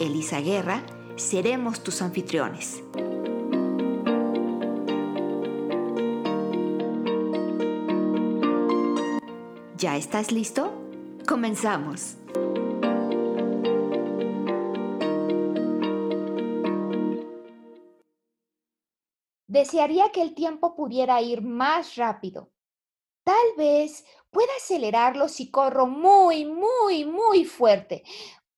Elisa Guerra, seremos tus anfitriones. ¿Ya estás listo? Comenzamos. Desearía que el tiempo pudiera ir más rápido. Tal vez pueda acelerarlo si corro muy, muy, muy fuerte.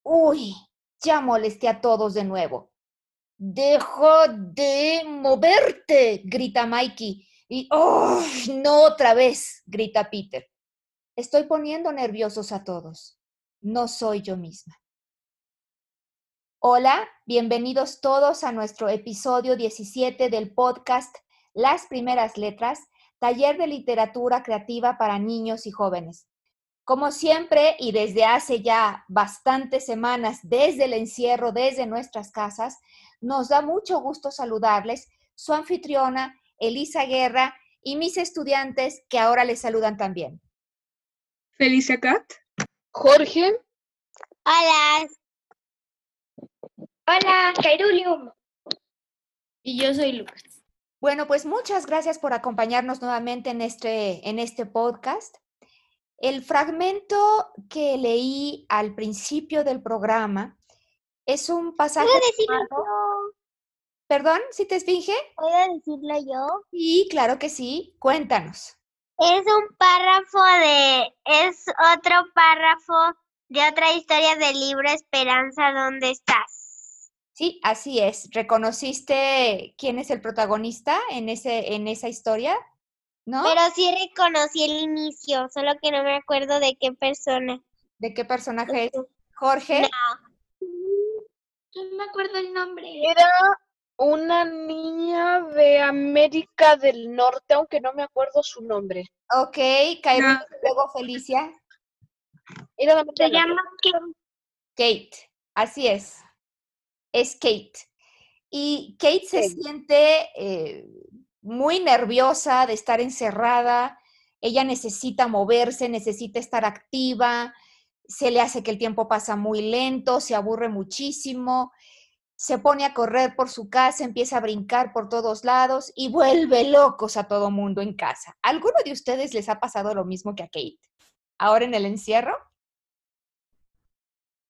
Uy, ya molesté a todos de nuevo. Deja de moverte, grita Mikey. Y, ¡oh! No otra vez, grita Peter. Estoy poniendo nerviosos a todos. No soy yo misma. Hola, bienvenidos todos a nuestro episodio 17 del podcast Las Primeras Letras, taller de literatura creativa para niños y jóvenes. Como siempre y desde hace ya bastantes semanas, desde el encierro, desde nuestras casas, nos da mucho gusto saludarles, su anfitriona, Elisa Guerra, y mis estudiantes que ahora les saludan también. Felicia Cat. Jorge. Hola. Hola, Kairulium. Y yo soy Lucas. Bueno, pues muchas gracias por acompañarnos nuevamente en este, en este podcast. El fragmento que leí al principio del programa es un pasaje. ¿Puedo decirlo yo? ¿Perdón? ¿Sí te esfinge? ¿Puedo decirlo yo? Sí, claro que sí. Cuéntanos. Es un párrafo de. Es otro párrafo de otra historia del libro Esperanza, ¿dónde estás? Sí, así es. ¿Reconociste quién es el protagonista en, ese, en esa historia? ¿No? Pero sí reconocí el inicio, solo que no me acuerdo de qué persona. ¿De qué personaje es? Jorge. No. No me acuerdo el nombre. Era una niña de América del Norte, aunque no me acuerdo su nombre. Ok, Cairo, luego Felicia. Era de América Se llama Kim. Kate, así es. Es Kate. Y Kate se Kate. siente eh, muy nerviosa de estar encerrada. Ella necesita moverse, necesita estar activa. Se le hace que el tiempo pasa muy lento, se aburre muchísimo. Se pone a correr por su casa, empieza a brincar por todos lados y vuelve locos a todo mundo en casa. ¿Alguno de ustedes les ha pasado lo mismo que a Kate? Ahora en el encierro?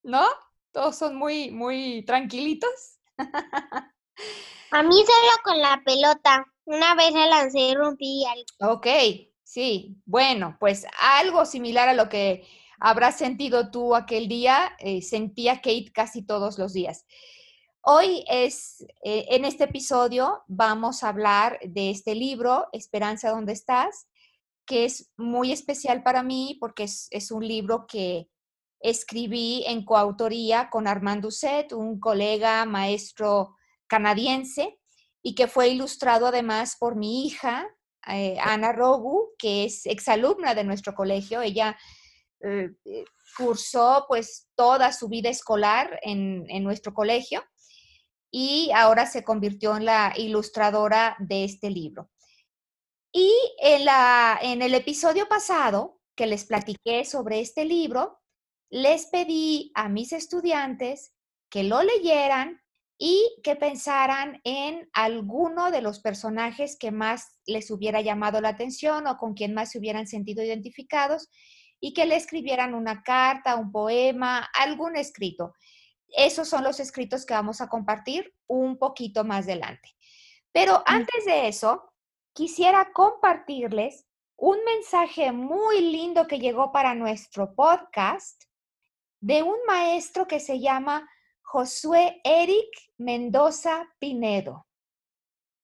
¿No? Todos son muy, muy tranquilitos. A mí solo con la pelota. Una vez la lancé y rompí algo. Ok, sí. Bueno, pues algo similar a lo que habrás sentido tú aquel día, eh, sentía Kate casi todos los días. Hoy es, eh, en este episodio vamos a hablar de este libro, Esperanza, ¿dónde estás? que es muy especial para mí porque es, es un libro que escribí en coautoría con Armand Doucet, un colega maestro canadiense, y que fue ilustrado además por mi hija, eh, Ana Rogu, que es exalumna de nuestro colegio. Ella eh, eh, cursó pues toda su vida escolar en, en nuestro colegio y ahora se convirtió en la ilustradora de este libro. Y en, la, en el episodio pasado que les platiqué sobre este libro, les pedí a mis estudiantes que lo leyeran y que pensaran en alguno de los personajes que más les hubiera llamado la atención o con quien más se hubieran sentido identificados y que le escribieran una carta, un poema, algún escrito. Esos son los escritos que vamos a compartir un poquito más adelante. Pero antes de eso, quisiera compartirles un mensaje muy lindo que llegó para nuestro podcast de un maestro que se llama Josué Eric Mendoza Pinedo.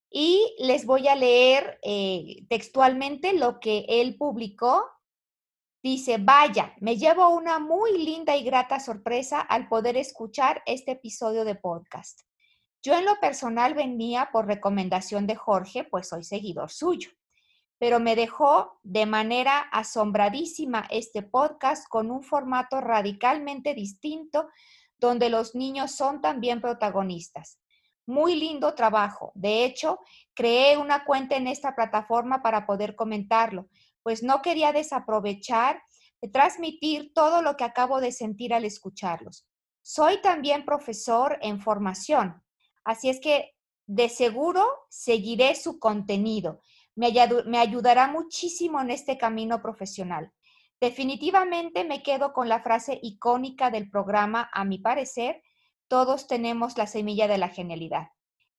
Y les voy a leer eh, textualmente lo que él publicó. Dice, vaya, me llevo una muy linda y grata sorpresa al poder escuchar este episodio de podcast. Yo en lo personal venía por recomendación de Jorge, pues soy seguidor suyo, pero me dejó de manera asombradísima este podcast con un formato radicalmente distinto donde los niños son también protagonistas. Muy lindo trabajo. De hecho, creé una cuenta en esta plataforma para poder comentarlo, pues no quería desaprovechar de transmitir todo lo que acabo de sentir al escucharlos. Soy también profesor en formación, así es que de seguro seguiré su contenido. Me, ayudará muchísimo en este camino profesional. Definitivamente me quedo con la frase icónica del programa, a mi parecer, todos tenemos la semilla de la genialidad.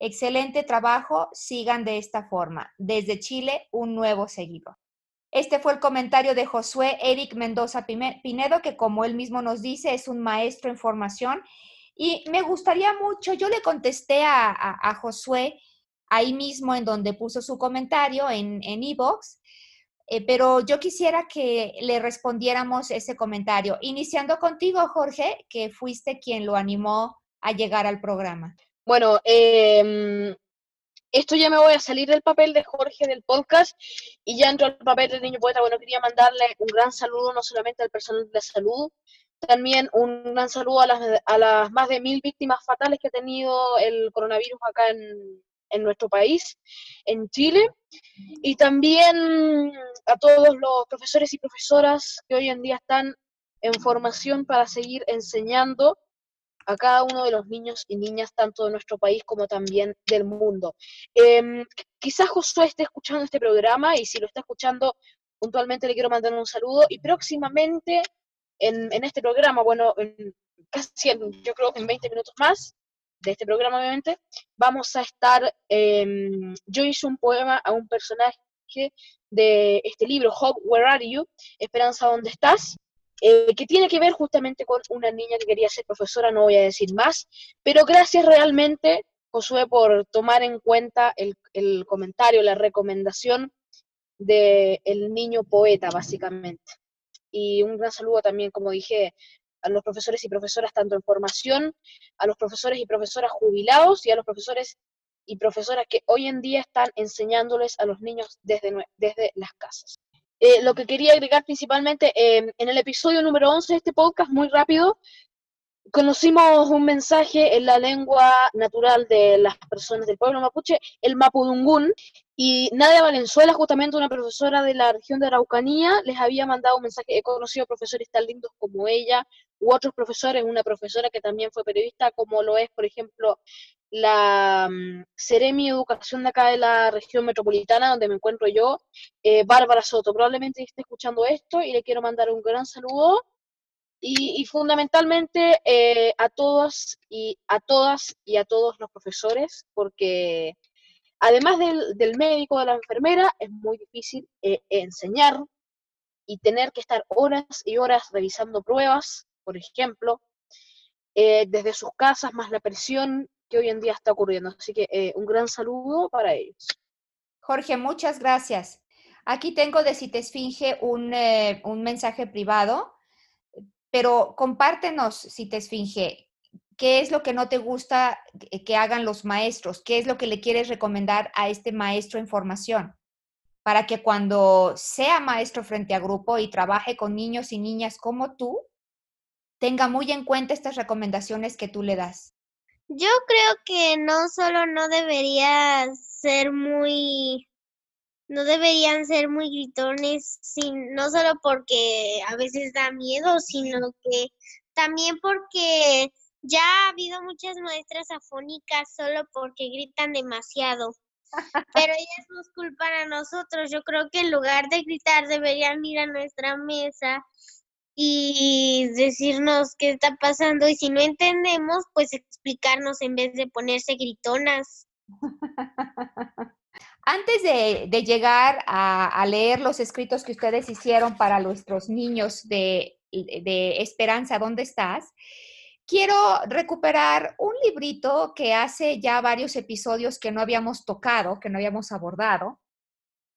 Excelente trabajo, sigan de esta forma. Desde Chile, un nuevo seguidor. Este fue el comentario de Josué Eric Mendoza Pinedo, que como él mismo nos dice, es un maestro en formación. Y me gustaría mucho, yo le contesté a, Josué ahí mismo en donde puso su comentario en Evox, eh, pero yo quisiera que le respondiéramos ese comentario, iniciando contigo, Jorge, que fuiste quien lo animó a llegar al programa. Bueno, eh, esto ya me voy a salir del papel de Jorge del podcast y ya entro al papel del niño poeta. Bueno, quería mandarle un gran saludo no solamente al personal de salud, también un gran saludo a las, a las más de mil víctimas fatales que ha tenido el coronavirus acá en, en nuestro país, en Chile, y también a todos los profesores y profesoras que hoy en día están en formación para seguir enseñando a cada uno de los niños y niñas, tanto de nuestro país como también del mundo. Eh, quizás Josué esté escuchando este programa y si lo está escuchando puntualmente le quiero mandar un saludo y próximamente en, en este programa, bueno, en, casi yo creo en 20 minutos más de este programa obviamente, vamos a estar, em, yo hice un poema a un personaje de este libro, Hope, Where Are You? Esperanza, ¿dónde estás? Eh, que tiene que ver justamente con una niña que quería ser profesora, no voy a decir más, pero gracias realmente, Josué, por tomar en cuenta el, el comentario, la recomendación del el niño poeta, básicamente. Y un gran saludo también, como dije, a los profesores y profesoras tanto en formación, a los profesores y profesoras jubilados y a los profesores y profesoras que hoy en día están enseñándoles a los niños desde, desde las casas. Eh, lo que quería agregar principalmente, eh, en el episodio número 11 de este podcast, muy rápido, conocimos un mensaje en la lengua natural de las personas del pueblo mapuche, el mapudungún, y Nadia Valenzuela, justamente una profesora de la región de Araucanía, les había mandado un mensaje. He conocido profesores tan lindos como ella, u otros profesores, una profesora que también fue periodista, como lo es, por ejemplo, la um, Ceremi Educación de acá de la región metropolitana, donde me encuentro yo, eh, Bárbara Soto. Probablemente esté escuchando esto y le quiero mandar un gran saludo. Y, fundamentalmente eh, a todas y a todas y a todos los profesores, porque además del, médico, de la enfermera, es muy difícil eh, enseñar y tener que estar horas y horas revisando pruebas, por ejemplo, eh, desde sus casas, más la presión que hoy en día está ocurriendo. Así que eh, un gran saludo para ellos. Jorge, muchas gracias. Aquí tengo de si te esfinge un, eh, un mensaje privado, pero compártenos, si te esfinge, qué es lo que no te gusta que hagan los maestros, qué es lo que le quieres recomendar a este maestro en formación para que cuando sea maestro frente a grupo y trabaje con niños y niñas como tú, tenga muy en cuenta estas recomendaciones que tú le das? Yo creo que no solo no debería ser muy, no deberían ser muy gritones, no solo porque a veces da miedo, sino que también porque ya ha habido muchas maestras afónicas solo porque gritan demasiado. Pero ellas nos culpan a nosotros. Yo creo que en lugar de gritar deberían ir a nuestra mesa y decirnos qué está pasando y si no entendemos, pues explicarnos en vez de ponerse gritonas. Antes de, llegar a, leer los escritos que ustedes hicieron para nuestros niños de, de Esperanza, ¿dónde estás? Quiero recuperar un librito que hace ya varios episodios que no habíamos tocado, que no habíamos abordado.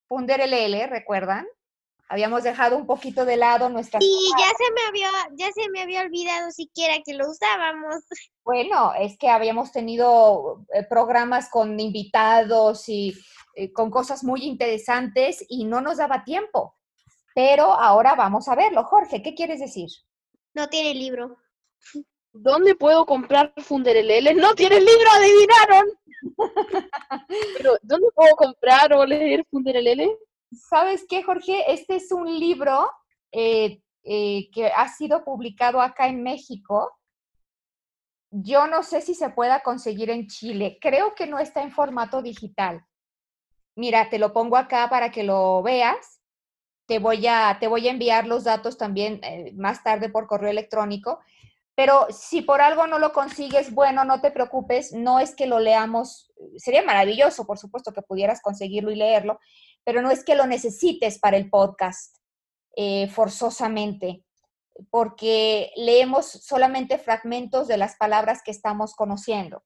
Punderelele, ¿recuerdan? Habíamos dejado un poquito de lado nuestras... Y ya se me había, ya se me había olvidado siquiera que lo usábamos. Bueno, es que habíamos tenido eh, programas con invitados y eh, con cosas muy interesantes y no nos daba tiempo. Pero ahora vamos a verlo. Jorge, ¿qué quieres decir? No tiene libro. ¿Dónde puedo comprar Fundereleles? No tiene libro, adivinaron. Pero, ¿dónde puedo comprar o leer Fundereleles? ¿Sabes qué, Jorge? Este es un libro eh, eh, que ha sido publicado acá en México. Yo no sé si se pueda conseguir en Chile. Creo que no está en formato digital. Mira, te lo pongo acá para que lo veas. Te voy a, te voy a enviar los datos también eh, más tarde por correo electrónico. Pero si por algo no lo consigues, bueno, no te preocupes, no es que lo leamos, sería maravilloso, por supuesto, que pudieras conseguirlo y leerlo, pero no es que lo necesites para el podcast eh, forzosamente, porque leemos solamente fragmentos de las palabras que estamos conociendo.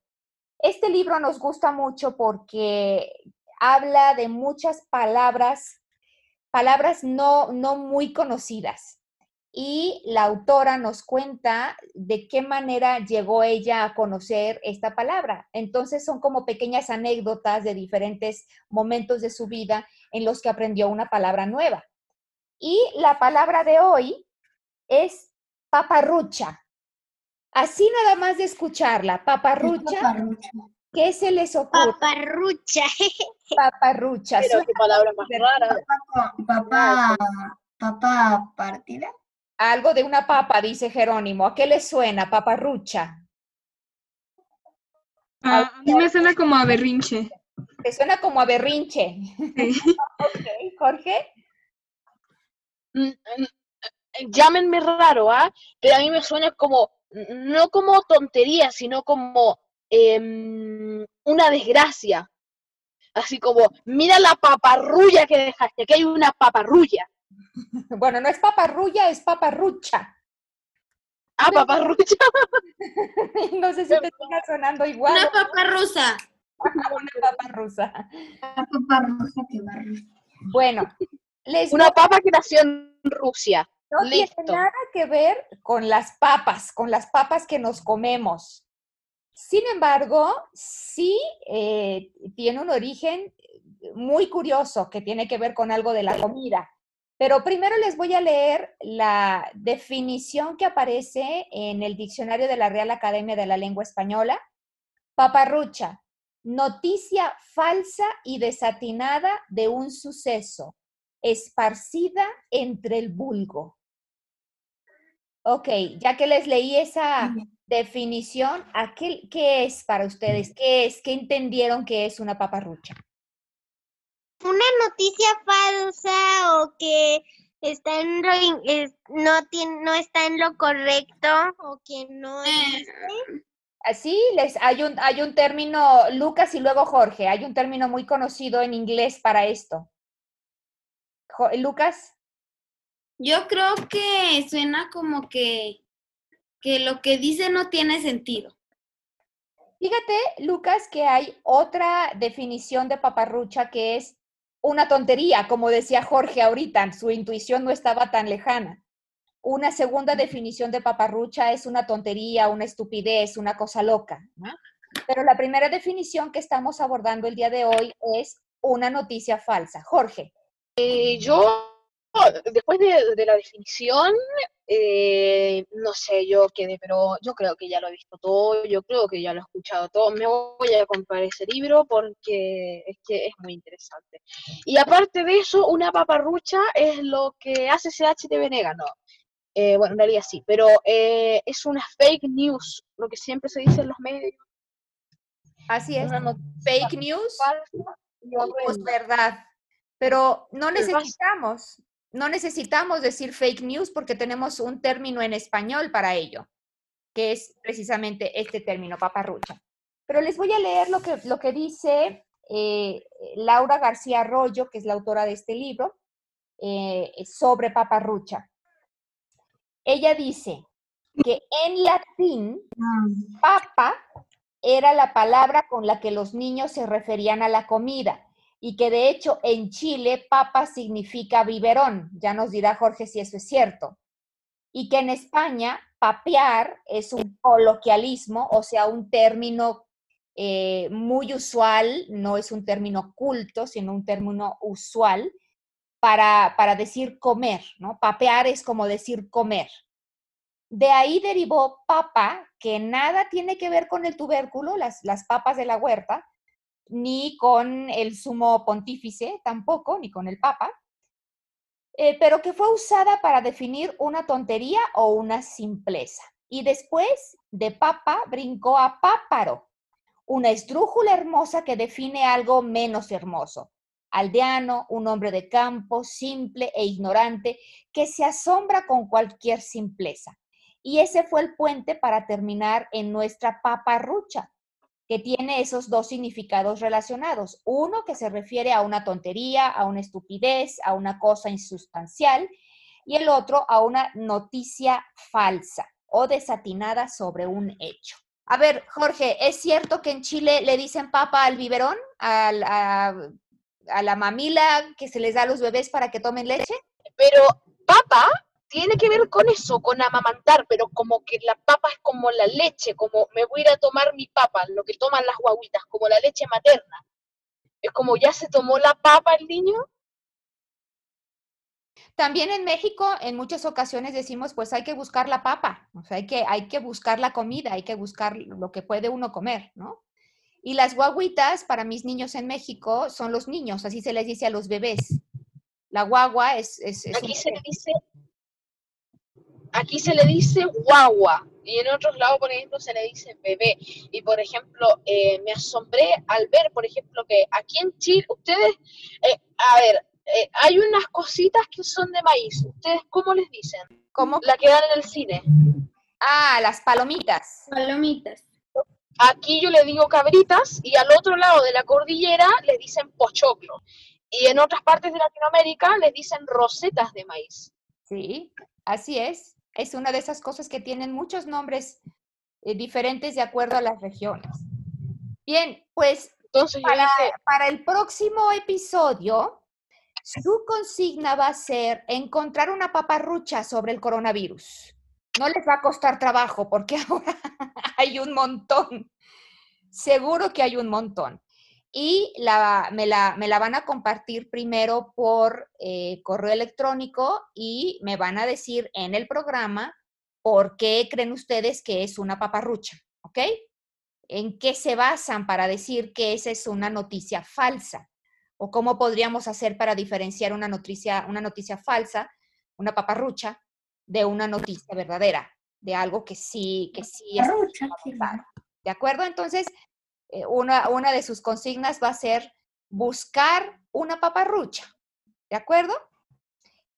Este libro nos gusta mucho porque habla de muchas palabras, palabras no, no muy conocidas y la autora nos cuenta de qué manera llegó ella a conocer esta palabra. Entonces son como pequeñas anécdotas de diferentes momentos de su vida en los que aprendió una palabra nueva. Y la palabra de hoy es paparrucha. Así nada más de escucharla, paparrucha. ¿Qué se les ocurre? Paparrucha. Paparrucha. Pero qué palabra más rara. Papá, papá partida. Algo de una papa, dice Jerónimo. ¿A qué le suena, paparrucha? Ah, a mí me suena como a berrinche. Te suena como a berrinche. Sí. Jorge. Mm, mm, Llámenme raro, ¿ah? Pero a mí me suena como, no como tontería, sino como em, una desgracia. Así como, mira la paparrulla que dejaste, aquí hay una paparrulla. Bueno, no es paparrulla, es paparrucha. Ah, paparrucha. no sé si te está sonando igual. Una papa rusa. Una paparrusa. Papá rosa que barro. Bueno, les Una papa que nació en Rusia. no tiene nada que ver con las papas, con las papas que nos comemos. Sin embargo, sí eh, tiene un origen muy curioso que tiene que ver con algo de la comida. Pero primero les voy a leer la definición que aparece en el diccionario de la Real Academia de la Lengua Española. Paparrucha, noticia falsa y desatinada de un suceso, esparcida entre el vulgo. Ok, ya que les leí esa definición, ¿a qué, qué es para ustedes? ¿Qué es? ¿Qué entendieron que es una paparrucha? Una noticia falsa o que está en lo in- es- no tiene, no está en lo correcto o que no es Así les hay un hay un término Lucas y luego Jorge, hay un término muy conocido en inglés para esto. Jo- Lucas, Yo creo que suena como que, que lo que dice no tiene sentido. fíjate, Lucas, que hay otra definición de paparrucha que es una tontería, como decía Jorge ahorita, su intuición no estaba tan lejana. Una segunda definición de paparrucha es una tontería, una estupidez, una cosa loca. ¿no? Pero la primera definición que estamos abordando el día de hoy es una noticia falsa. Jorge. Eh, yo, después de, de la definición, eh, no sé yo quedé, pero yo creo que ya lo he visto todo, yo creo que ya lo he escuchado todo. Me voy a comprar ese libro porque es que es muy interesante. Y aparte de eso, una paparrucha es lo que hace CH de Venega, ¿no? Eh, bueno, en realidad sí, pero eh, es una fake news, lo que siempre se dice en los medios. Así es. Fake news. falsa y horrenda. verdad. Pero no necesitamos, no necesitamos decir fake news porque tenemos un término en español para ello, que es precisamente este término, paparrucha. Pero les voy a leer lo que, lo que dice eh, Laura García Arroyo, que es la autora de este libro, eh, sobre paparrucha. Ella dice que en latín papa era la palabra con la que los niños se referían a la comida y que de hecho en Chile papa significa biberón. Ya nos dirá Jorge si eso es cierto. Y que en España papear es un coloquialismo, o sea, un término eh, muy usual, no es un término culto, sino un término usual para, para decir comer, ¿no? Papear es como decir comer. De ahí derivó papa, que nada tiene que ver con el tubérculo, las, las papas de la huerta, ni con el sumo pontífice tampoco, ni con el papa, eh, pero que fue usada para definir una tontería o una simpleza. Y después de papa brincó a páparo, una esdrújula hermosa que define algo menos hermoso. Aldeano, un hombre de campo, simple e ignorante, que se asombra con cualquier simpleza. Y ese fue el puente para terminar en nuestra paparrucha, que tiene esos dos significados relacionados. Uno que se refiere a una tontería, a una estupidez, a una cosa insustancial, y el otro a una noticia falsa o desatinada sobre un hecho. A ver, Jorge, ¿es cierto que en Chile le dicen papa al biberón, a, a la mamila que se les da a los bebés para que tomen leche? Pero papa tiene que ver con eso, con amamantar, pero como que la papa es como la leche, como me voy a ir a tomar mi papa, lo que toman las guaguitas, como la leche materna. Es como ya se tomó la papa el niño. También en México en muchas ocasiones decimos, pues hay que buscar la papa, o sea, hay que, hay que buscar la comida, hay que buscar lo que puede uno comer, ¿no? Y las guaguitas para mis niños en México son los niños, así se les dice a los bebés. La guagua es... es, es Aquí se le dice aquí se le dice guagua y en otros lados, por ejemplo, se le dice bebé. Y, por ejemplo, eh, me asombré al ver, por ejemplo, que aquí en Chile, ustedes, eh, a ver, eh, hay unas cositas que son de maíz. ¿Ustedes cómo les dicen? ¿Cómo? La que dan en el cine. Ah, las palomitas. Palomitas. Aquí yo le digo cabritas y al otro lado de la cordillera les dicen pochoclo. Y en otras partes de Latinoamérica les dicen rosetas de maíz. Sí, así es es una de esas cosas que tienen muchos nombres eh, diferentes de acuerdo a las regiones. Bien, pues Entonces, para, para el próximo episodio, su consigna va a ser encontrar una paparrucha sobre el coronavirus. No les va a costar trabajo porque ahora hay un montón. Seguro que hay un montón y la, me, la, me, la, van a compartir primero por eh, correo electrónico y me van a decir en el programa por qué creen ustedes que es una paparrucha, ¿ok? ¿En qué se basan para decir que esa es una noticia falsa? ¿O cómo podríamos hacer para diferenciar una noticia, una noticia falsa, una paparrucha, de una noticia verdadera, de algo que sí, que sí es... ¿De acuerdo? Entonces, eh, una, una de sus consignas va a ser buscar una paparrucha, ¿de acuerdo?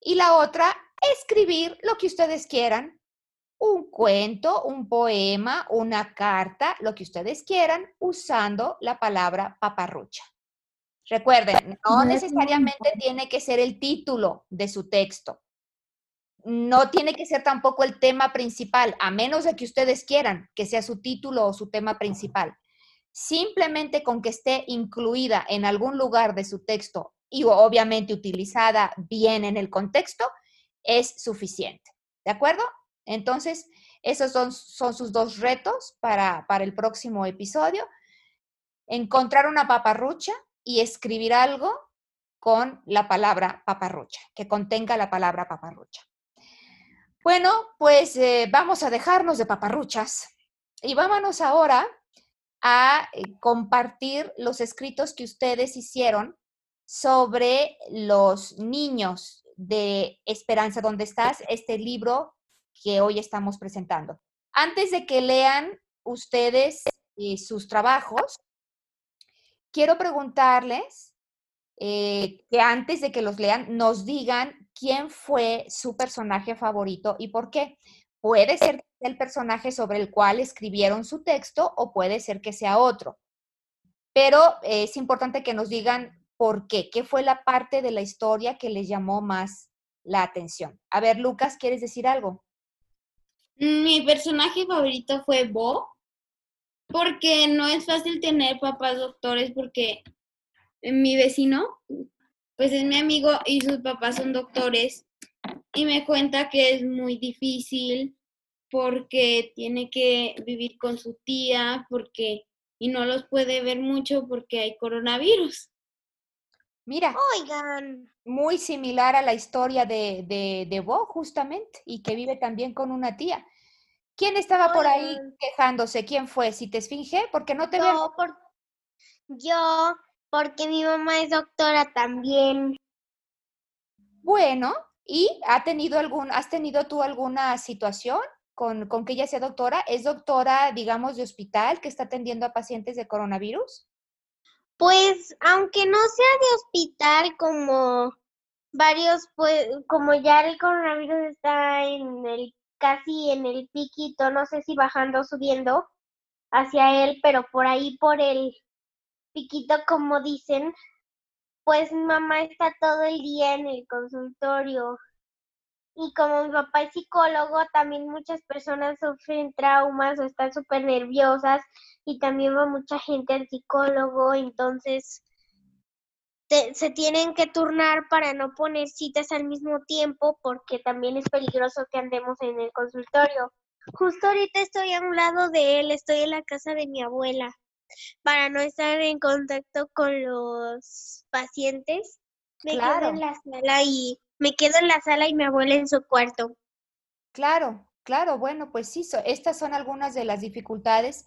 Y la otra, escribir lo que ustedes quieran, un cuento, un poema, una carta, lo que ustedes quieran, usando la palabra paparrucha. Recuerden, no necesariamente tiene que ser el título de su texto. No tiene que ser tampoco el tema principal, a menos de que ustedes quieran que sea su título o su tema principal. Simplemente con que esté incluida en algún lugar de su texto y obviamente utilizada bien en el contexto, es suficiente. ¿De acuerdo? Entonces, esos son, son sus dos retos para, para el próximo episodio. Encontrar una paparrucha y escribir algo con la palabra paparrucha, que contenga la palabra paparrucha. Bueno, pues eh, vamos a dejarnos de paparruchas y vámonos ahora a eh, compartir los escritos que ustedes hicieron sobre los niños de Esperanza, ¿dónde estás? Este libro que hoy estamos presentando. Antes de que lean ustedes eh, sus trabajos, quiero preguntarles eh, que antes de que los lean, nos digan quién fue su personaje favorito y por qué. Puede ser el personaje sobre el cual escribieron su texto o puede ser que sea otro. Pero es importante que nos digan por qué, qué fue la parte de la historia que les llamó más la atención. A ver, Lucas, ¿quieres decir algo? Mi personaje favorito fue Bo, porque no es fácil tener papás doctores porque mi vecino, pues es mi amigo y sus papás son doctores y me cuenta que es muy difícil porque tiene que vivir con su tía porque y no los puede ver mucho porque hay coronavirus. Mira, Oigan, muy similar a la historia de, de, de Bo, justamente, y que vive también con una tía. ¿Quién estaba por ahí quejándose? ¿Quién fue? ¿Si te esfinge? Porque no te veo. por, yo, porque mi mamá es doctora también. Bueno, ¿y ha tenido algún, has tenido tú alguna situación con, con que ella sea doctora? ¿Es doctora, digamos, de hospital que está atendiendo a pacientes de coronavirus? Pues, aunque no sea de hospital como varios, pues, como ya el coronavirus está en el, casi en el piquito, no sé si bajando o subiendo hacia él, pero por ahí por el piquito, como dicen, pues mamá está todo el día en el consultorio. Y como mi papá es psicólogo, también muchas personas sufren traumas o están súper nerviosas y también va mucha gente al psicólogo, entonces te- se tienen que turnar para no poner citas al mismo tiempo porque también es peligroso que andemos en el consultorio. Justo ahorita estoy a un lado de él, estoy en la casa de mi abuela para no estar en contacto con los pacientes. Me quedo Claro. en la sala y me quedo en la sala y mi abuela en su cuarto. Claro, claro, bueno, pues sí, so- estas son algunas de las dificultades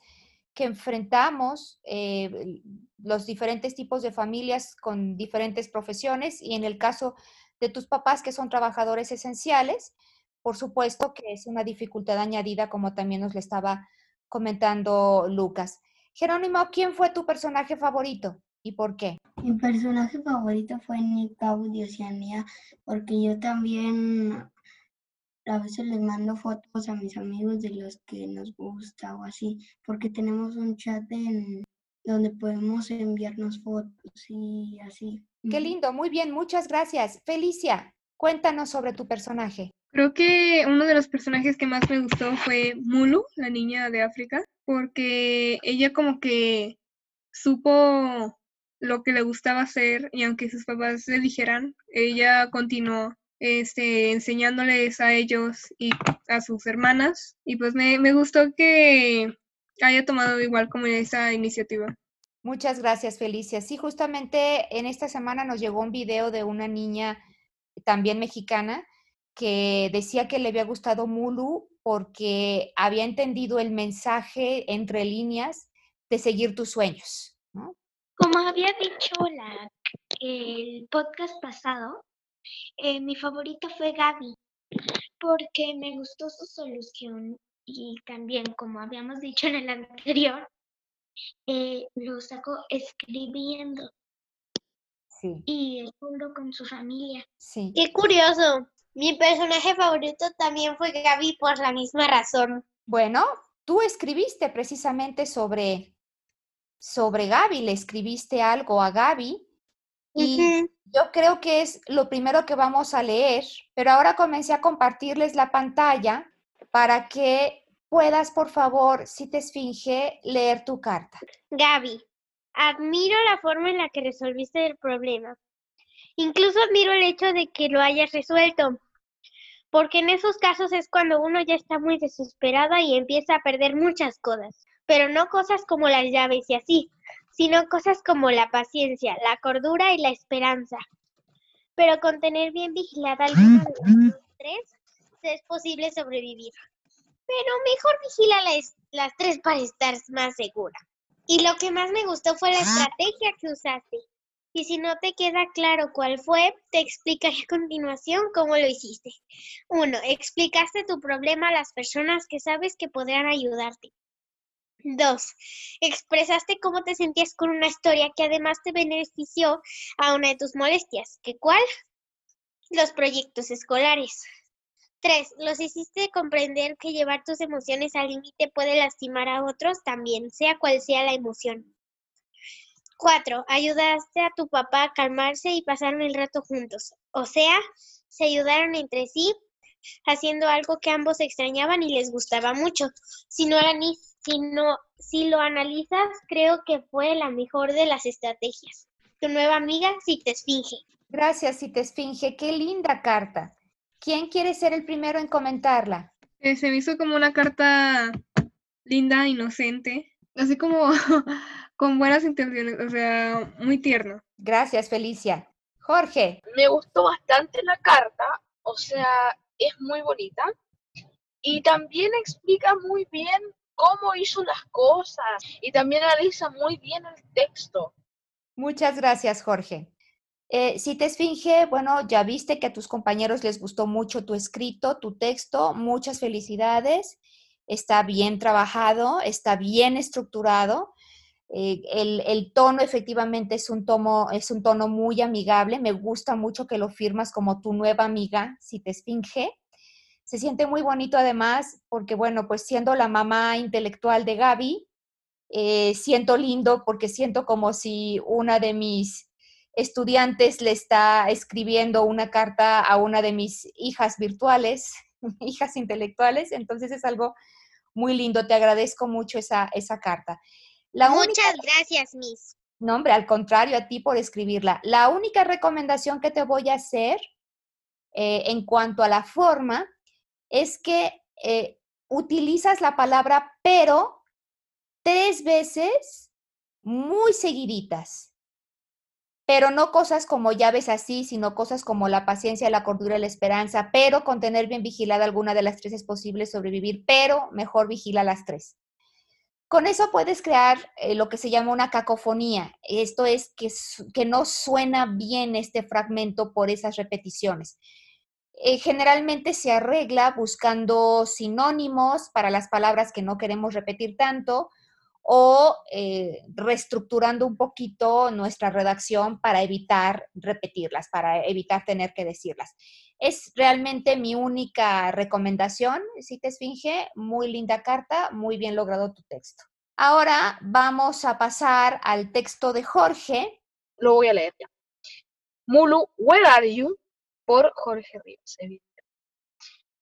que enfrentamos eh, los diferentes tipos de familias con diferentes profesiones y en el caso de tus papás que son trabajadores esenciales, por supuesto que es una dificultad añadida como también nos le estaba comentando Lucas. Jerónimo, ¿quién fue tu personaje favorito y por qué? Mi personaje favorito fue Nick Cabo de Oceanía, porque yo también a veces les mando fotos a mis amigos de los que nos gusta o así, porque tenemos un chat en donde podemos enviarnos fotos y así. Qué lindo, muy bien, muchas gracias. Felicia, cuéntanos sobre tu personaje. Creo que uno de los personajes que más me gustó fue Mulu, la niña de África, porque ella como que supo lo que le gustaba hacer y aunque sus papás le dijeran, ella continuó este, enseñándoles a ellos y a sus hermanas y pues me, me gustó que haya tomado igual como esa iniciativa. Muchas gracias, Felicia. Sí, justamente en esta semana nos llegó un video de una niña también mexicana que decía que le había gustado Mulu porque había entendido el mensaje entre líneas de seguir tus sueños. Como había dicho la, el podcast pasado, eh, mi favorito fue Gaby, porque me gustó su solución y también, como habíamos dicho en el anterior, eh, lo sacó escribiendo Sí, y estuvo con su familia. sí. Qué curioso. Mi personaje favorito también fue Gaby por la misma razón. Bueno, tú escribiste precisamente sobre, sobre Gaby, le escribiste algo a Gaby y yo creo que es lo primero que vamos a leer, pero ahora comencé a compartirles la pantalla para que puedas, por favor, si te esfinge, leer tu carta. Gaby, admiro la forma en la que resolviste el problema. Incluso admiro el hecho de que lo hayas resuelto, porque en esos casos es cuando uno ya está muy desesperada y empieza a perder muchas cosas, pero no cosas como las llaves y así, sino cosas como la paciencia, la cordura y la esperanza. Pero con tener bien vigilada alguna de las tres, es posible sobrevivir. Pero mejor vigila las, las tres para estar más segura. Y lo que más me gustó fue la estrategia que usaste. Y si no te queda claro cuál fue, te explicaré a continuación cómo lo hiciste. Uno, explicaste tu problema a las personas que sabes que podrán ayudarte. Dos, expresaste cómo te sentías con una historia que además te benefició a una de tus molestias. ¿Qué cuál? Los proyectos escolares. Tres, los hiciste comprender que llevar tus emociones al límite puede lastimar a otros también, sea cual sea la emoción. Cuatro, ayudaste a tu papá a calmarse y pasaron el rato juntos. O sea, se ayudaron entre sí haciendo algo que ambos extrañaban y les gustaba mucho. Si no, ani- si no, si lo analizas, creo que fue la mejor de las estrategias. tu nueva amiga, si te esfinge. Gracias, si te esfinge. Qué linda carta. ¿Quién quiere ser el primero en comentarla? Eh, se me hizo como una carta linda, inocente, así como con buenas intenciones, o sea, muy tierno. Gracias, Felicia. Jorge. Me gustó bastante la carta, o sea, es muy bonita. Y también explica muy bien cómo hizo las cosas y también analiza muy bien el texto. Muchas gracias, Jorge. Eh, si te esfinge, bueno, ya viste que a tus compañeros les gustó mucho tu escrito, tu texto. Muchas felicidades. Está bien trabajado, está bien estructurado. Eh, el, tono efectivamente es un, tono, es un tono muy amigable. Me gusta mucho que lo firmas como tu nueva amiga, si te esfinge. Se siente muy bonito además porque, bueno, pues siendo la mamá intelectual de Gaby, eh, siento lindo porque siento como si una de mis estudiantes le está escribiendo una carta a una de mis hijas virtuales, hijas intelectuales, entonces es algo muy lindo, te agradezco mucho esa, esa carta. Muchas gracias, Miss. No, hombre, al contrario, a ti por escribirla. La única recomendación que te voy a hacer eh, en cuanto a la forma es que eh, utilizas la palabra pero tres veces muy seguiditas pero no cosas como llaves así, sino cosas como la paciencia, la cordura la esperanza, pero con tener bien vigilada alguna de las tres es posible sobrevivir, pero mejor vigila las tres. Con eso puedes crear eh, lo que se llama una cacofonía. Esto es que, que no suena bien este fragmento por esas repeticiones. Eh, generalmente se arregla buscando sinónimos para las palabras que no queremos repetir tanto o eh, reestructurando un poquito nuestra redacción para evitar repetirlas, para evitar tener que decirlas. Es realmente mi única recomendación, si te esfinge, muy linda carta, muy bien logrado tu texto. Ahora vamos a pasar al texto de Jorge. Lo voy a leer ya. Mulu, where are you? Por Jorge Ríos,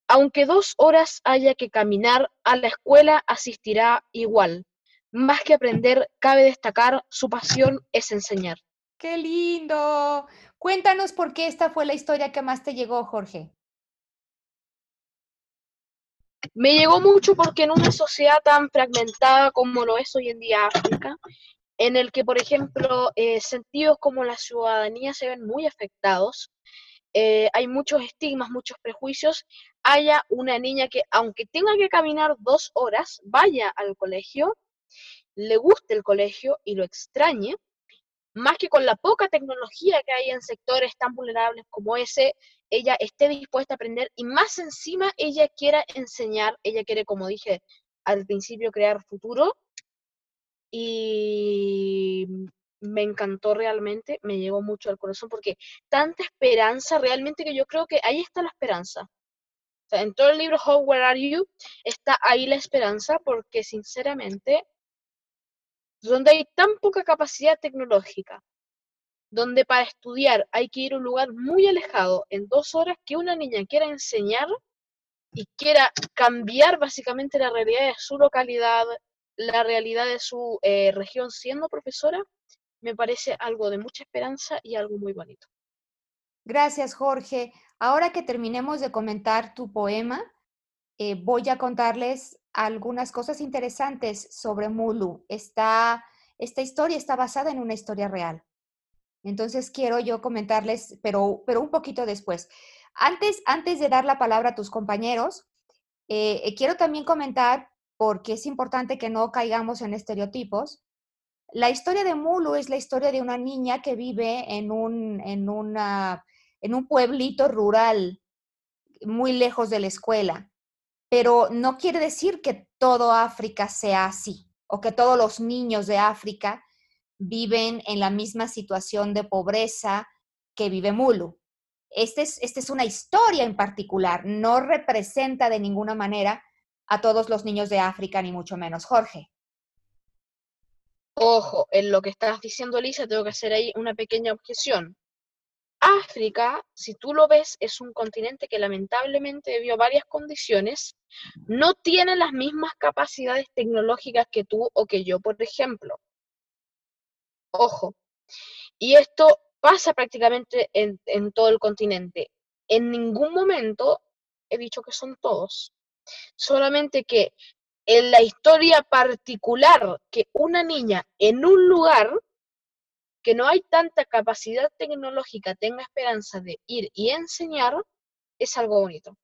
Aunque dos horas haya que caminar, a la escuela asistirá igual más que aprender, cabe destacar, su pasión es enseñar. ¡Qué lindo! Cuéntanos por qué esta fue la historia que más te llegó, Jorge. Me llegó mucho porque en una sociedad tan fragmentada como lo es hoy en día África, en el que, por ejemplo, eh, sentidos como la ciudadanía se ven muy afectados, eh, hay muchos estigmas, muchos prejuicios, haya una niña que, aunque tenga que caminar dos horas, vaya al colegio le guste el colegio y lo extrañe, más que con la poca tecnología que hay en sectores tan vulnerables como ese, ella esté dispuesta a aprender y más encima ella quiera enseñar, ella quiere, como dije al principio, crear futuro. Y me encantó realmente, me llegó mucho al corazón porque tanta esperanza realmente que yo creo que ahí está la esperanza. en todo el libro How Where Are You está ahí la esperanza porque sinceramente donde hay tan poca capacidad tecnológica, donde para estudiar hay que ir a un lugar muy alejado en dos horas, que una niña quiera enseñar y quiera cambiar básicamente la realidad de su localidad, la realidad de su eh, región siendo profesora, me parece algo de mucha esperanza y algo muy bonito. Gracias, Jorge. Ahora que terminemos de comentar tu poema, eh, voy a contarles algunas cosas interesantes sobre Mulu. esta historia está basada en una historia real. Entonces quiero yo comentarles, pero, pero un poquito después. Antes, antes de dar la palabra a tus compañeros, eh, eh, quiero también comentar, porque es importante que no caigamos en estereotipos, la historia de Mulu es la historia de una niña que vive en un, en una, en un pueblito rural muy lejos de la escuela pero no quiere decir que todo África sea así o que todos los niños de África viven en la misma situación de pobreza que vive Mulu. Esta es, este es una historia en particular, no representa de ninguna manera a todos los niños de África, ni mucho menos. Jorge. Ojo, en lo que estás diciendo, Lisa, tengo que hacer ahí una pequeña objeción. África, si tú lo ves, es un continente que lamentablemente, debido a varias condiciones, no tiene las mismas capacidades tecnológicas que tú o que yo, por ejemplo. Ojo, Y esto pasa prácticamente en, en todo el continente. En ningún momento he dicho que son todos, solamente que en la historia particular que una niña en un lugar que no hay tanta capacidad tecnológica tenga esperanza de ir y enseñar, es algo bonito.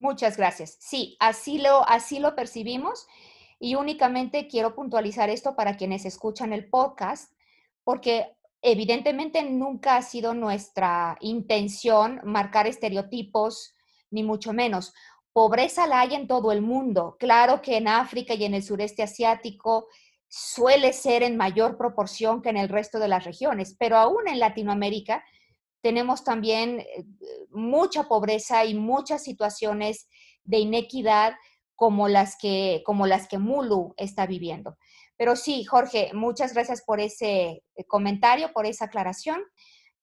Muchas gracias. Sí, así lo, así lo percibimos y únicamente quiero puntualizar esto para quienes escuchan el podcast, porque evidentemente nunca ha sido nuestra intención marcar estereotipos, ni mucho menos. Pobreza la hay en todo el mundo. Claro que en África y en el sureste asiático suele ser en mayor proporción que en el resto de las regiones, pero aún en Latinoamérica tenemos también eh, mucha pobreza y muchas situaciones de inequidad como las que, como las que Mulu está viviendo. Pero sí, Jorge, muchas gracias por ese eh, comentario, por esa aclaración.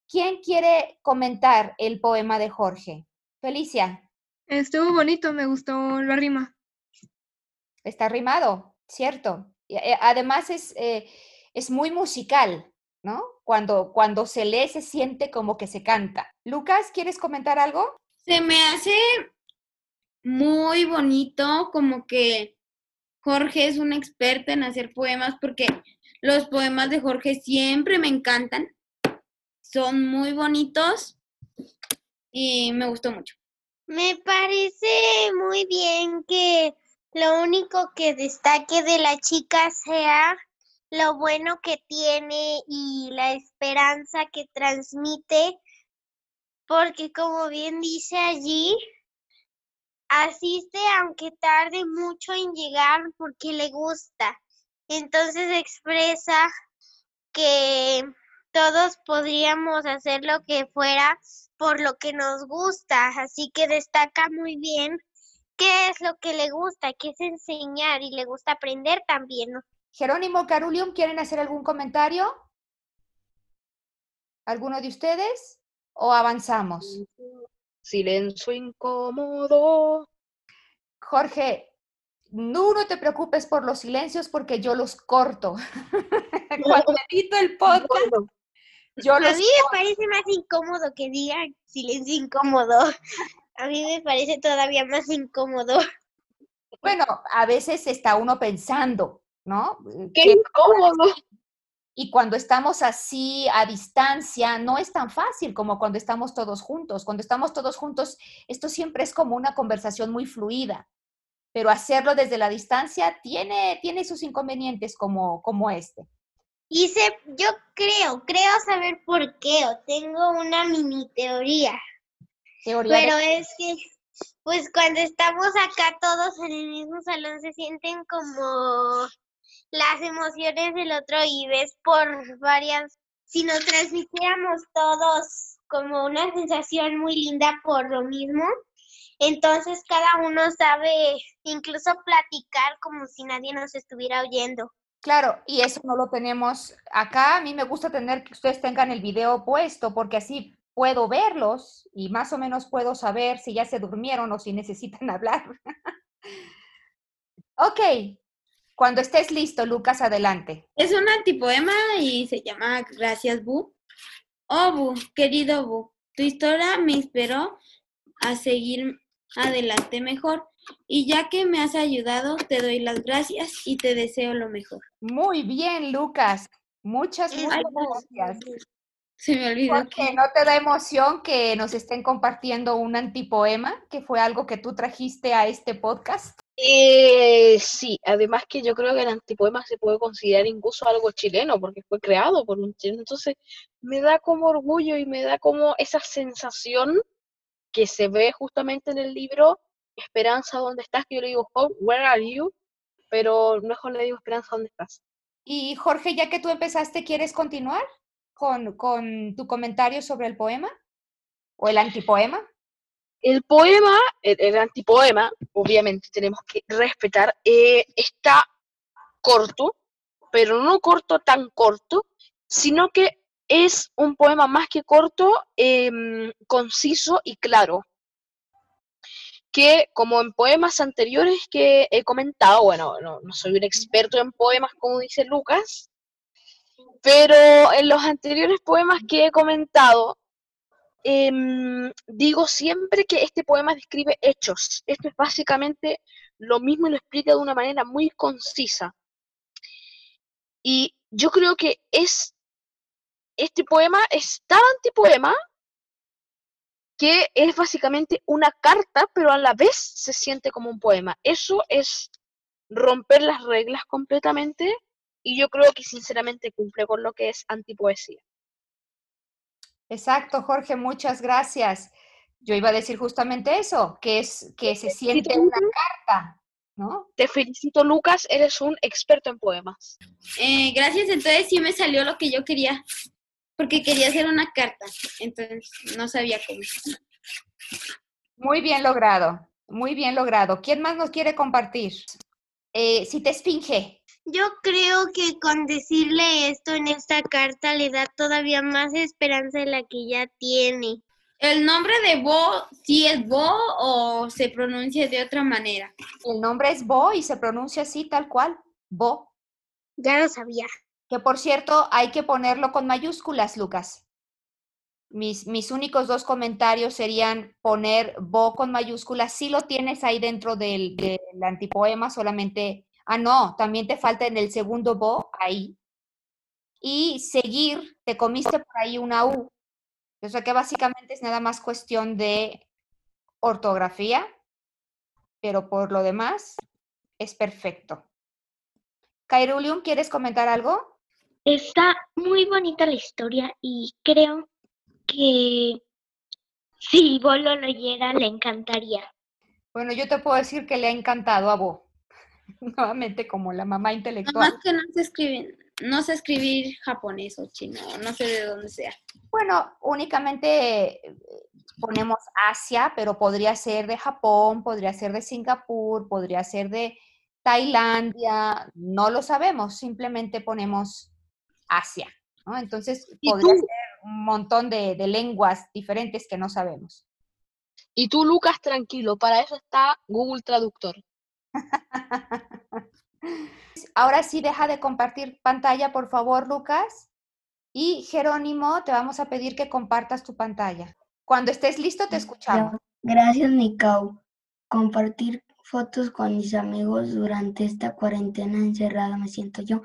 ¿Quién quiere comentar el poema de Jorge? Felicia. Estuvo bonito, me gustó la rima. Está rimado, cierto. Eh, además es, es muy musical, ¿no? Cuando, cuando se lee se siente como que se canta. Lucas, ¿quieres comentar algo? Se me hace muy bonito, como que Jorge es un experto en hacer poemas porque los poemas de Jorge siempre me encantan. Son muy bonitos y me gustó mucho. Me parece muy bien que lo único que destaque de la chica sea lo bueno que tiene y la esperanza que transmite, porque como bien dice allí, asiste aunque tarde mucho en llegar porque le gusta. Entonces expresa que todos podríamos hacer lo que fuera por lo que nos gusta, así que destaca muy bien qué es lo que le gusta, qué es enseñar y le gusta aprender también. Jerónimo, Carulium, ¿quieren hacer algún comentario? ¿Alguno de ustedes? ¿O avanzamos? Silencio incómodo. Jorge, no, no te preocupes por los silencios porque yo los corto. Cuando edito el podcast, yo los A mí me parece más incómodo que digan silencio incómodo. A mí me parece todavía más incómodo. Bueno, a veces está uno pensando, ¿no? ¡Qué incómodo! Y cuando estamos así a distancia, no es tan fácil como cuando estamos todos juntos. Cuando estamos todos juntos, esto siempre es como una conversación muy fluida, pero hacerlo desde la distancia tiene, tiene sus inconvenientes como, como este. Y yo creo, creo saber por qué, o tengo una mini teoría. Teoría pero es que pues cuando estamos acá todos en el mismo salón se sienten como las emociones del otro y ves por varias, si nos transmitiéramos todos como una sensación muy linda por lo mismo, entonces cada uno sabe incluso platicar como si nadie nos estuviera oyendo. Claro, y eso no lo tenemos acá. A mí me gusta tener que ustedes tengan el video puesto porque así puedo verlos y más o menos puedo saber si ya se durmieron o si necesitan hablar. ok, cuando estés listo, Lucas, adelante. Es un antipoema y se llama Gracias, Bu. Oh, Bu, querido Bu, tu historia me inspiró a seguir adelante mejor. Y ya que me has ayudado, te doy las gracias y te deseo lo mejor. Muy bien, Lucas. Muchas, muchas gracias. Se me olvidó Porque no te da emoción que nos estén compartiendo un antipoema, que fue algo que tú trajiste a este podcast. Eh, sí, además que yo creo que el antipoema se puede considerar incluso algo chileno, porque fue creado por un chileno. Entonces, me da como orgullo y me da como esa sensación que se ve justamente en el libro Esperanza, ¿dónde estás? Que yo le digo, where are you? Pero mejor le digo Esperanza, ¿dónde estás? Y Jorge, ya que tú empezaste, ¿quieres continuar con, con tu comentario sobre el poema? ¿O el antipoema? El poema, el, antipoema, obviamente tenemos que respetar, eh, está corto, pero no corto tan corto, sino que es un poema más que corto, em, conciso y claro. Que como en poemas anteriores que he comentado, bueno, no, no soy un experto en poemas como dice Lucas, Pero en los anteriores poemas que he comentado, em, digo siempre que este poema describe hechos. Esto es básicamente lo mismo y lo explica de una manera muy concisa. Y yo creo que es este poema es tan antipoema que es básicamente una carta, pero a la vez se siente como un poema. Eso es romper las reglas completamente y yo creo que sinceramente cumple con lo que es antipoesía. Exacto, Jorge, muchas gracias. Yo iba a decir justamente eso, que es que se siente una carta, ¿no? Te felicito, Lucas, eres un experto en poemas. Eh, gracias, entonces sí me salió lo que yo quería, porque quería hacer una carta, entonces no sabía cómo. Muy bien logrado, muy bien logrado. ¿Quién más nos quiere compartir? Eh, si te esfinge. Yo creo que con decirle esto en esta carta le da todavía más esperanza de la que ya tiene. ¿El nombre de Bo sí es Bo o se pronuncia de otra manera? El nombre es Bo y se pronuncia así, tal cual. Bo. Ya lo sabía. Que por cierto, hay que ponerlo con mayúsculas, Lucas. Mis, mis únicos dos comentarios serían poner Bo con mayúsculas. Si lo tienes ahí dentro del, del antipoema, solamente. Ah, no, también te falta en el segundo Bo, ahí. Y seguir, te comiste por ahí una U. O sea que básicamente es nada más cuestión de ortografía, pero por lo demás es perfecto. Kairulium, ¿quieres comentar algo? Está muy bonita la historia y creo que si Bo lo leyera le encantaría. Bueno, yo te puedo decir que le ha encantado a Bo. Nuevamente como la mamá intelectual. más que no sé escribir, no sé escribir japonés o chino, no sé de dónde sea. Bueno, únicamente eh, ponemos Asia, pero podría ser de Japón, podría ser de Singapur, podría ser de Tailandia, no lo sabemos, simplemente ponemos Asia, ¿no? Entonces ¿Y podría tú? ser un montón de, de lenguas diferentes que no sabemos. Y tú, Lucas, tranquilo, para eso está Google Traductor. Ahora sí, deja de compartir pantalla, por favor, Lucas. Y Jerónimo, te vamos a pedir que compartas tu pantalla. Cuando estés listo, te escuchamos. Gracias, Mikau. Compartir fotos con mis amigos durante esta cuarentena encerrada me siento yo.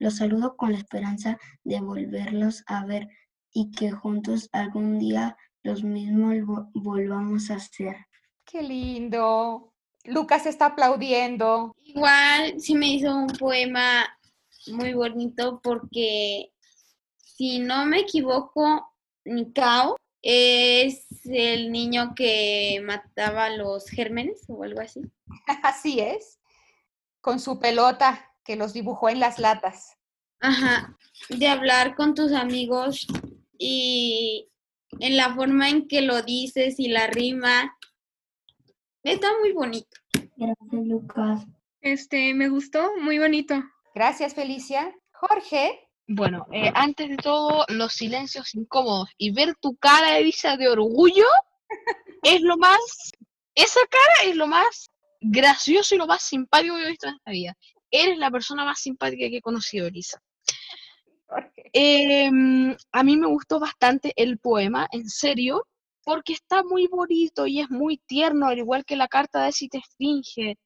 Los saludo con la esperanza de volverlos a ver y que juntos algún día los mismos vo- volvamos a hacer. Qué lindo. Lucas está aplaudiendo. Igual sí me hizo un poema muy bonito porque si no me equivoco, Mikao es el niño que mataba a los gérmenes o algo así. Así es. Con su pelota que los dibujó en las latas. Ajá, de hablar con tus amigos y en la forma en que lo dices y la rima. Está muy bonito. Gracias, Lucas. Este, me gustó, muy bonito. Gracias, Felicia. Jorge, Bueno, eh, antes de todo, los silencios incómodos y ver tu cara, Elisa, de orgullo es lo más. Esa cara es lo más gracioso y lo más simpático que he visto en esta vida. Eres la persona más simpática que he conocido, Elisa. Em, a mí me gustó bastante el poema, en serio, porque está muy bonito y es muy tierno, al igual que la carta de Si te esfinge.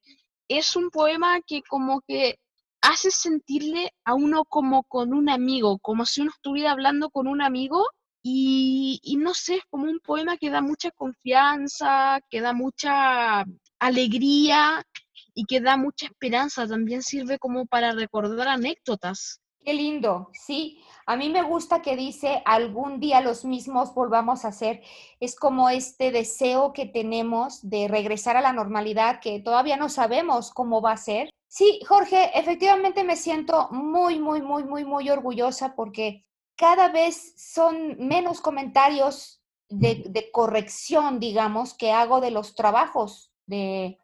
Es un poema que como que hace sentirle a uno como con un amigo, como si uno estuviera hablando con un amigo y, y no sé, es como un poema que da mucha confianza, que da mucha alegría y que da mucha esperanza. También sirve como para recordar anécdotas. Qué lindo, sí. A mí me gusta que dice algún día los mismos volvamos a ser. Es como este deseo que tenemos de regresar a la normalidad que todavía no sabemos cómo va a ser. Sí, Jorge, efectivamente me siento muy, muy, muy, muy, muy orgullosa porque cada vez son menos comentarios de, de corrección, digamos, que hago de los trabajos de,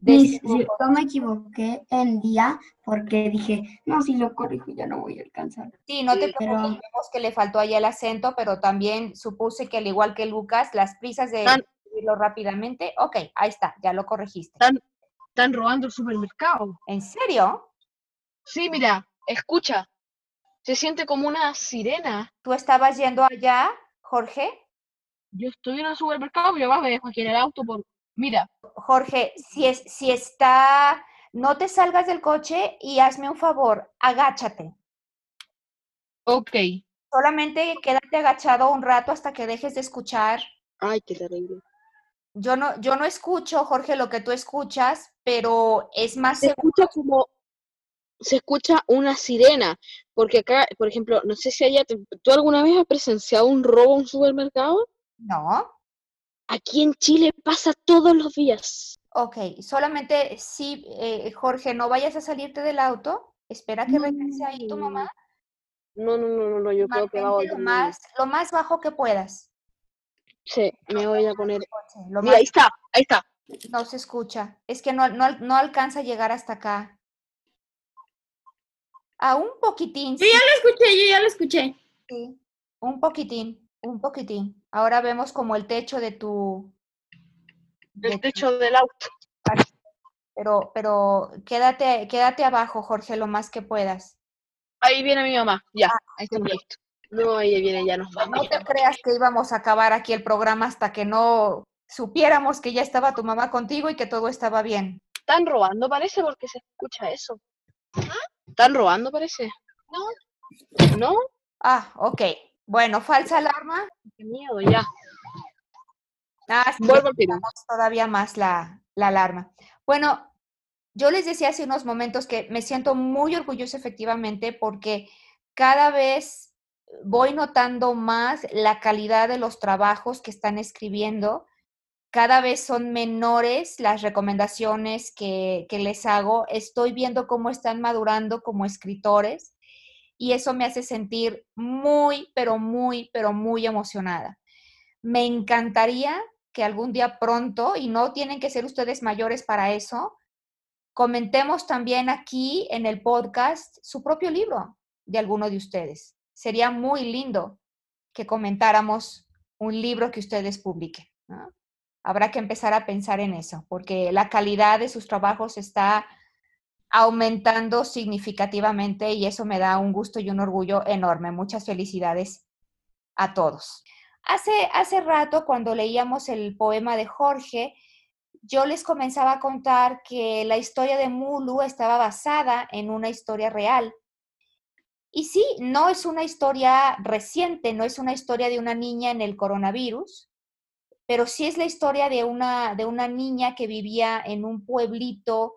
de Mis- este yo me equivoqué el día porque dije, no, si lo corrijo ya no voy a alcanzar. Sí, no te preocupes, pero- vemos que le faltó ahí el acento, pero también supuse que al igual que Lucas, las prisas de Tan- escribirlo rápidamente, ok, ahí está, ya lo corregiste. Tan- Están robando el supermercado. ¿En serio? Sí, mira, escucha. Se siente como una sirena. ¿Tú estabas yendo allá, Jorge? Yo estoy en el supermercado, mi mamá me dejó aquí en el auto por... Mira, Jorge, si, es, si está, no te salgas del coche y hazme un favor, agáchate. ok. Solamente quédate agachado un rato hasta que dejes de escuchar. Ay, qué terrible. Yo no, yo no escucho, Jorge, lo que tú escuchas, pero es más Se seguro. escucha como... Se escucha una sirena, porque acá, por ejemplo, no sé si allá, ¿tú alguna vez has presenciado un robo en un supermercado? No. Aquí en Chile pasa todos los días. Ok, solamente sí, eh, Jorge, no vayas a salirte del auto. Espera que regrese ahí tu mamá. No, no, no, no, no, yo creo que va a Mantente lo volver. más, lo más bajo que puedas. Sí, me voy a poner. Coche, Lo Mira, ahí más está, ahí está. no se escucha. Es que no, no, no alcanza a llegar hasta acá. A un poquitín, Yo sí, ya lo escuché, yo ya lo escuché. sí, un poquitín, un poquitín. Ahora vemos como el techo de tu, de El tu- techo del auto. pero, pero quédate, quédate abajo, Jorge, lo más que puedas. Ahí viene mi mamá. Ya, ahí estamos listos. No, ahí viene, ya nos vamos. No te creas que íbamos a acabar aquí el programa hasta que no supiéramos que ya estaba tu mamá contigo y que todo estaba bien. Están robando, parece, porque se escucha eso. ¿Están robando, parece? No. ¿No? Ah, ok. Bueno, falsa alarma. Qué miedo, ya. Ah, sí, Vuelvo todavía más la, la alarma. Bueno, yo les decía hace unos momentos que me siento muy orgullosa efectivamente porque cada vez voy notando más la calidad de los trabajos que están escribiendo. Cada vez son menores las recomendaciones que, que les hago. Estoy viendo cómo están madurando como escritores y eso me hace sentir muy, pero muy, pero muy emocionada. Me encantaría que algún día pronto, y no tienen que ser ustedes mayores para eso, comentemos también aquí en el podcast su propio libro de alguno de ustedes. Sería muy lindo que comentáramos un libro que ustedes publiquen. Habrá que empezar a pensar en eso, porque la calidad de sus trabajos está aumentando significativamente y eso me da un gusto y un orgullo enorme. Muchas felicidades a todos. Hace, hace rato, cuando leíamos el poema de Jorge, yo les comenzaba a contar que la historia de Mulu estaba basada en una historia real. Y sí, no es una historia reciente, no es una historia de una niña en el coronavirus, pero sí es la historia de una, de una niña que vivía en un pueblito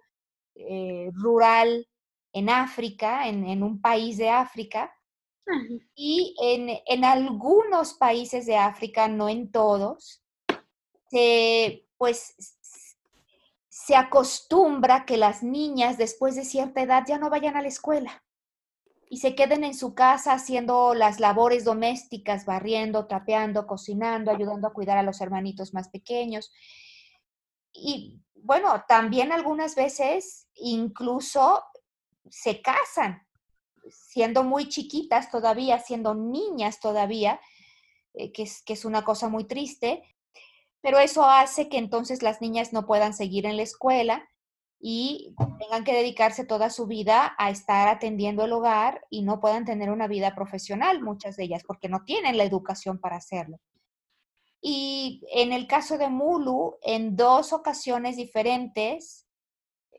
eh, rural en África, en, en un país de África, y en, en algunos países de África, no en todos, se, pues se acostumbra que las niñas después de cierta edad ya no vayan a la escuela y se queden en su casa haciendo las labores domésticas, barriendo, trapeando, cocinando, ayudando a cuidar a los hermanitos más pequeños. Y bueno, también algunas veces incluso se casan siendo muy chiquitas todavía, siendo niñas todavía, eh, que, es, que es una cosa muy triste, pero eso hace que entonces las niñas no puedan seguir en la escuela y tengan que dedicarse toda su vida a estar atendiendo el hogar y no puedan tener una vida profesional, muchas de ellas, porque no tienen la educación para hacerlo. Y en el caso de Mulu, en dos ocasiones diferentes,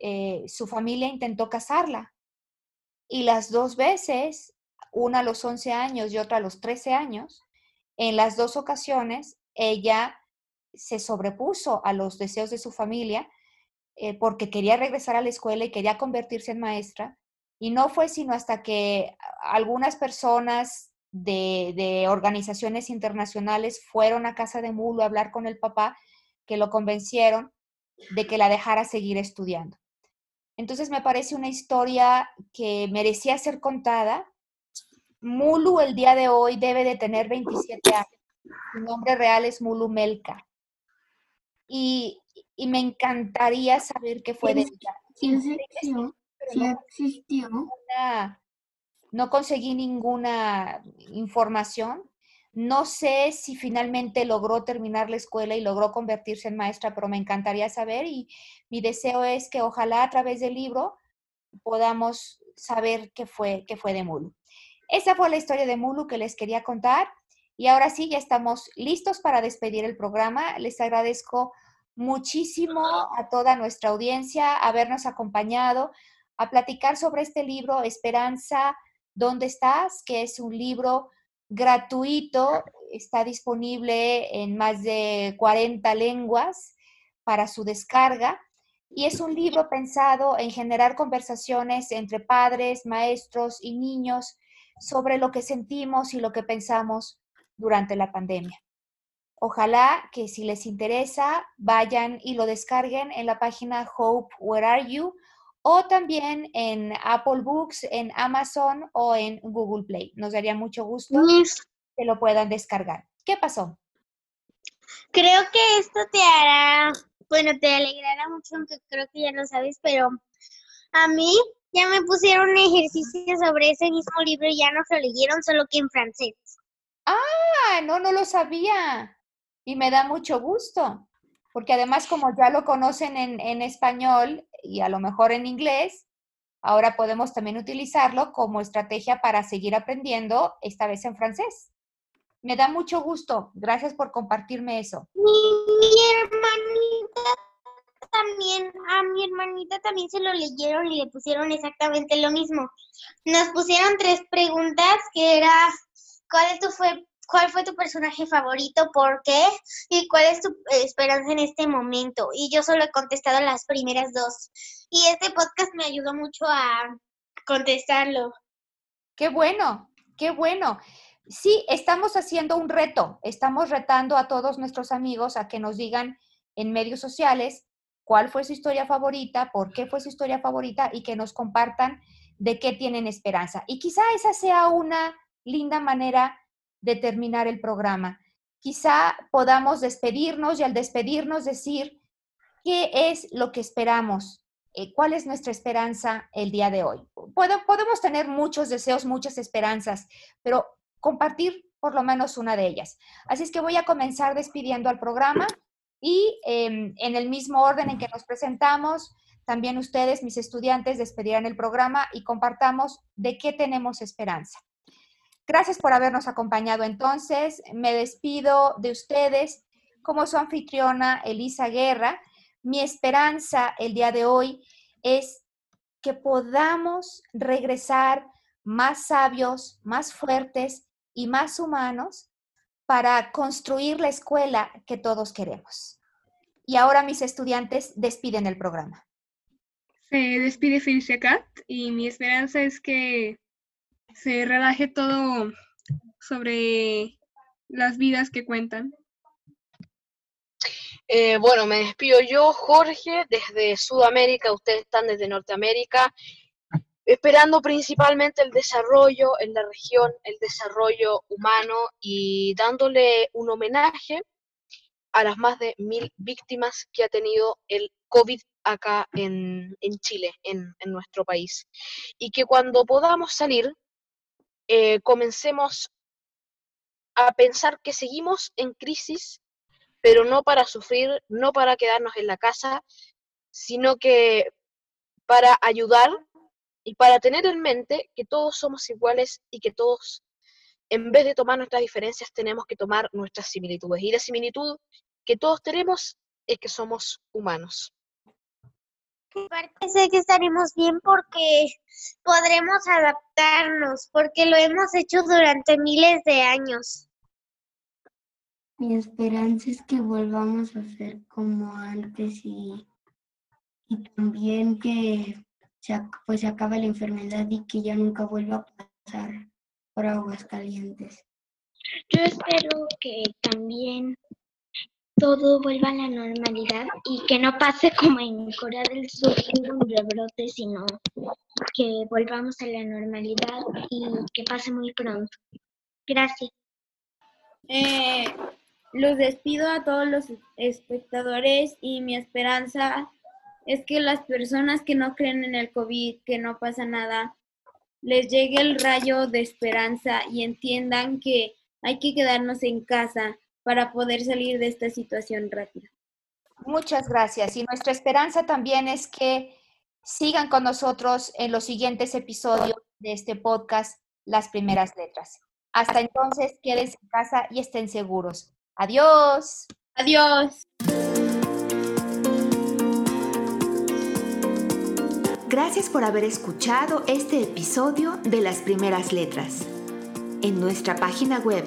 eh, su familia intentó casarla y las dos veces, una a los 11 años y otra a los 13 años, en las dos ocasiones ella se sobrepuso a los deseos de su familia eh, porque quería regresar a la escuela y quería convertirse en maestra. Y no fue sino hasta que algunas personas de, de organizaciones internacionales fueron a casa de Mulo a hablar con el papá que lo convencieron de que la dejara seguir estudiando. Entonces me parece una historia que merecía ser contada. Mulu el día de hoy debe de tener 27 años. Su nombre real es Mulu Melka. Y, y me encantaría saber qué fue de ella. Sí existió, sí existió. No conseguí ninguna información. No sé si finalmente logró terminar la escuela y logró convertirse en maestra, pero me encantaría saber y mi deseo es que ojalá a través del libro podamos saber qué fue, qué fue de Mulu. Esa fue la historia de Mulu que les quería contar. Y ahora sí, ya estamos listos para despedir el programa. Les agradezco muchísimo a toda nuestra audiencia habernos acompañado a platicar sobre este libro, Esperanza, ¿dónde estás? que es un libro gratuito, está disponible en más de 40 lenguas para su descarga y es un libro pensado en generar conversaciones entre padres, maestros y niños sobre lo que sentimos y lo que pensamos durante la pandemia. Ojalá que si les interesa, vayan y lo descarguen en la página Hope, Where Are You? O también en Apple Books, en Amazon o en Google Play. Nos daría mucho gusto que lo puedan descargar. ¿Qué pasó? Creo que esto te hará, bueno, te alegrará mucho, aunque creo que ya lo sabes, pero a mí ya me pusieron un ejercicio sobre ese mismo libro y ya no lo leyeron, solo que en francés. Ah, no, no lo sabía. Y me da mucho gusto, porque además como ya lo conocen en, en español y a lo mejor en inglés, ahora podemos también utilizarlo como estrategia para seguir aprendiendo, esta vez en francés. Me da mucho gusto. Gracias por compartirme eso. Mi, hermanita también, a mi hermanita también se lo leyeron y le pusieron exactamente lo mismo. Nos pusieron tres preguntas que era, ¿cuál es tu fue cuál fue tu personaje favorito, por qué y cuál es tu eh, esperanza en este momento. Y yo solo he contestado las primeras dos. Y este podcast me ayudó mucho a contestarlo. Qué bueno, qué bueno. Sí, estamos haciendo un reto, estamos retando a todos nuestros amigos a que nos digan en medios sociales cuál fue su historia favorita, por qué fue su historia favorita y que nos compartan de qué tienen esperanza. Y quizá esa sea una linda manera de terminar el programa. Quizá podamos despedirnos y al despedirnos decir qué es lo que esperamos, eh, cuál es nuestra esperanza el día de hoy. podemos tener muchos deseos, muchas esperanzas, pero compartir por lo menos una de ellas. Así es que voy a comenzar despidiendo al programa y em, en el mismo orden en que nos presentamos, también ustedes, mis estudiantes, despedirán el programa y compartamos de qué tenemos esperanza. Gracias por habernos acompañado entonces. Me despido de ustedes como su anfitriona Elisa Guerra. Mi esperanza el día de hoy es que podamos regresar más sabios, más fuertes y más humanos para construir la escuela que todos queremos. Y ahora mis estudiantes despiden el programa. Se despide Felicia Cat y mi esperanza es que se relaje todo sobre las vidas que cuentan. Eh, bueno, me despido yo, Jorge, desde Sudamérica, ustedes están desde Norteamérica, esperando principalmente el desarrollo en la región, el desarrollo humano y dándole un homenaje a las más de mil víctimas que ha tenido el COVID acá en, Chile, en, en, nuestro país. Y que cuando podamos salir, eh, comencemos a pensar que seguimos en crisis, pero no para sufrir, no para quedarnos en la casa, sino que para ayudar y para tener en mente que todos somos iguales y que todos, en vez de tomar nuestras diferencias, tenemos que tomar nuestras similitudes. Y la similitud que todos tenemos es que somos humanos. Parece que estaremos bien porque podremos adaptarnos, porque lo hemos hecho durante miles de años. Mi esperanza es que volvamos a ser como antes y, y también que se, pues se acabe la enfermedad y que ya nunca vuelva a pasar por aguas calientes. Yo espero que también todo vuelva a la normalidad y que no pase como en Corea del Sur, un rebrote, sino que volvamos a la normalidad y que pase muy pronto. Gracias. Eh, los despido a todos los espectadores y mi esperanza es que las personas que no creen en el COVID, que no pasa nada, les llegue el rayo de esperanza y entiendan que hay que quedarnos en casa para poder salir de esta situación rápida. Muchas gracias. Y nuestra esperanza también es que sigan con nosotros en los siguientes episodios de este podcast las primeras letras. Hasta entonces, quédense en casa y estén seguros. Adiós. Adiós. Gracias por haber escuchado este episodio de Las Primeras Letras. En nuestra página web